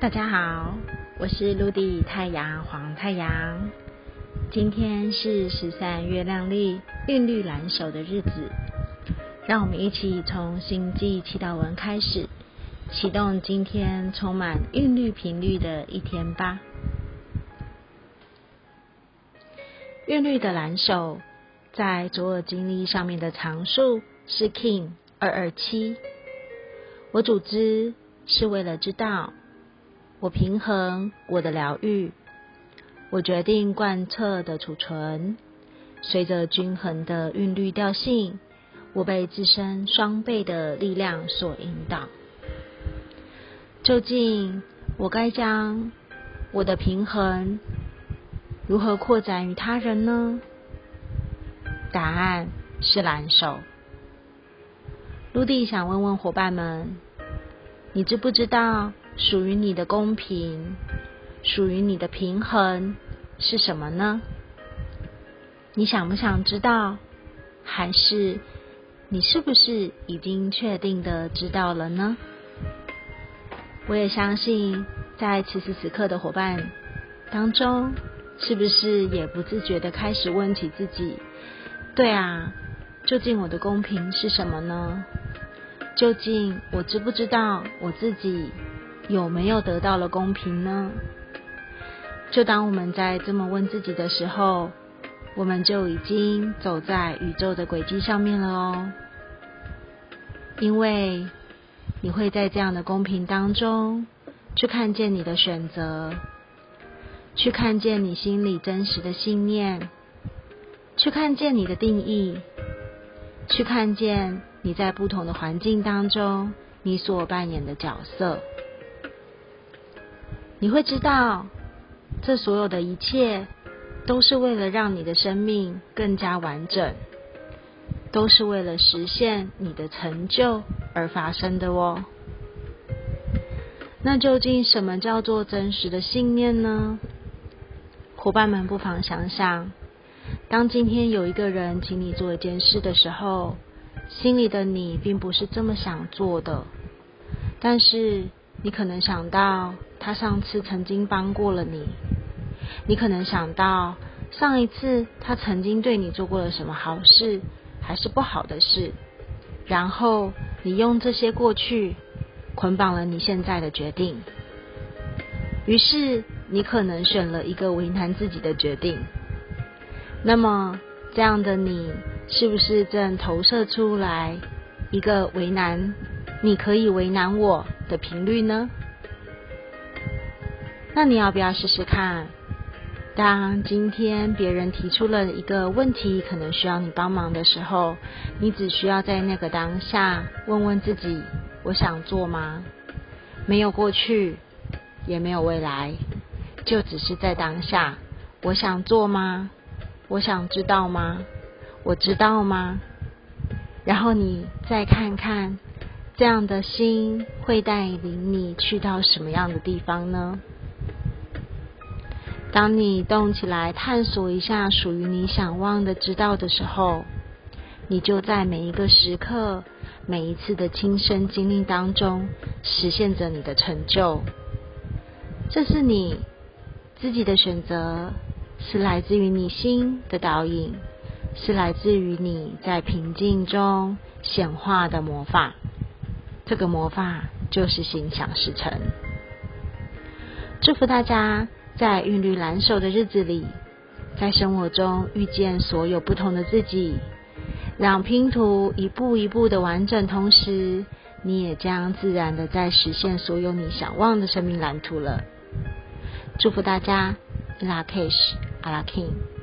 大家好，我是陆地太阳黄太阳。今天是十三月亮丽韵律蓝手的日子，让我们一起从星际祈祷文开始，启动今天充满韵律频率的一天吧。韵律的蓝手在左耳经历上面的常数是 King 二二七。我组织是为了知道。我平衡我的疗愈，我决定贯彻的储存，随着均衡的韵律调性，我被自身双倍的力量所引导。究竟我该将我的平衡如何扩展于他人呢？答案是蓝手。陆地想问问伙伴们，你知不知道？属于你的公平，属于你的平衡是什么呢？你想不想知道？还是你是不是已经确定的知道了呢？我也相信，在此时此刻的伙伴当中，是不是也不自觉的开始问起自己：对啊，究竟我的公平是什么呢？究竟我知不知道我自己？有没有得到了公平呢？就当我们在这么问自己的时候，我们就已经走在宇宙的轨迹上面了哦。因为你会在这样的公平当中，去看见你的选择，去看见你心里真实的信念，去看见你的定义，去看见你在不同的环境当中你所扮演的角色。你会知道，这所有的一切都是为了让你的生命更加完整，都是为了实现你的成就而发生的哦。那究竟什么叫做真实的信念呢？伙伴们不妨想想，当今天有一个人请你做一件事的时候，心里的你并不是这么想做的，但是你可能想到。他上次曾经帮过了你，你可能想到上一次他曾经对你做过了什么好事，还是不好的事，然后你用这些过去捆绑了你现在的决定，于是你可能选了一个为难自己的决定。那么这样的你，是不是正投射出来一个为难你可以为难我的频率呢？那你要不要试试看？当今天别人提出了一个问题，可能需要你帮忙的时候，你只需要在那个当下问问自己：我想做吗？没有过去，也没有未来，就只是在当下。我想做吗？我想知道吗？我知道吗？然后你再看看，这样的心会带领你去到什么样的地方呢？当你动起来，探索一下属于你想望的知道的时候，你就在每一个时刻、每一次的亲身经历当中，实现着你的成就。这是你自己的选择，是来自于你心的导引，是来自于你在平静中显化的魔法。这个魔法就是心想事成。祝福大家！在韵律难守的日子里，在生活中遇见所有不同的自己，让拼图一步一步的完整，同时你也将自然的在实现所有你想望的生命蓝图了。祝福大家，阿拉 Kish，阿拉 King。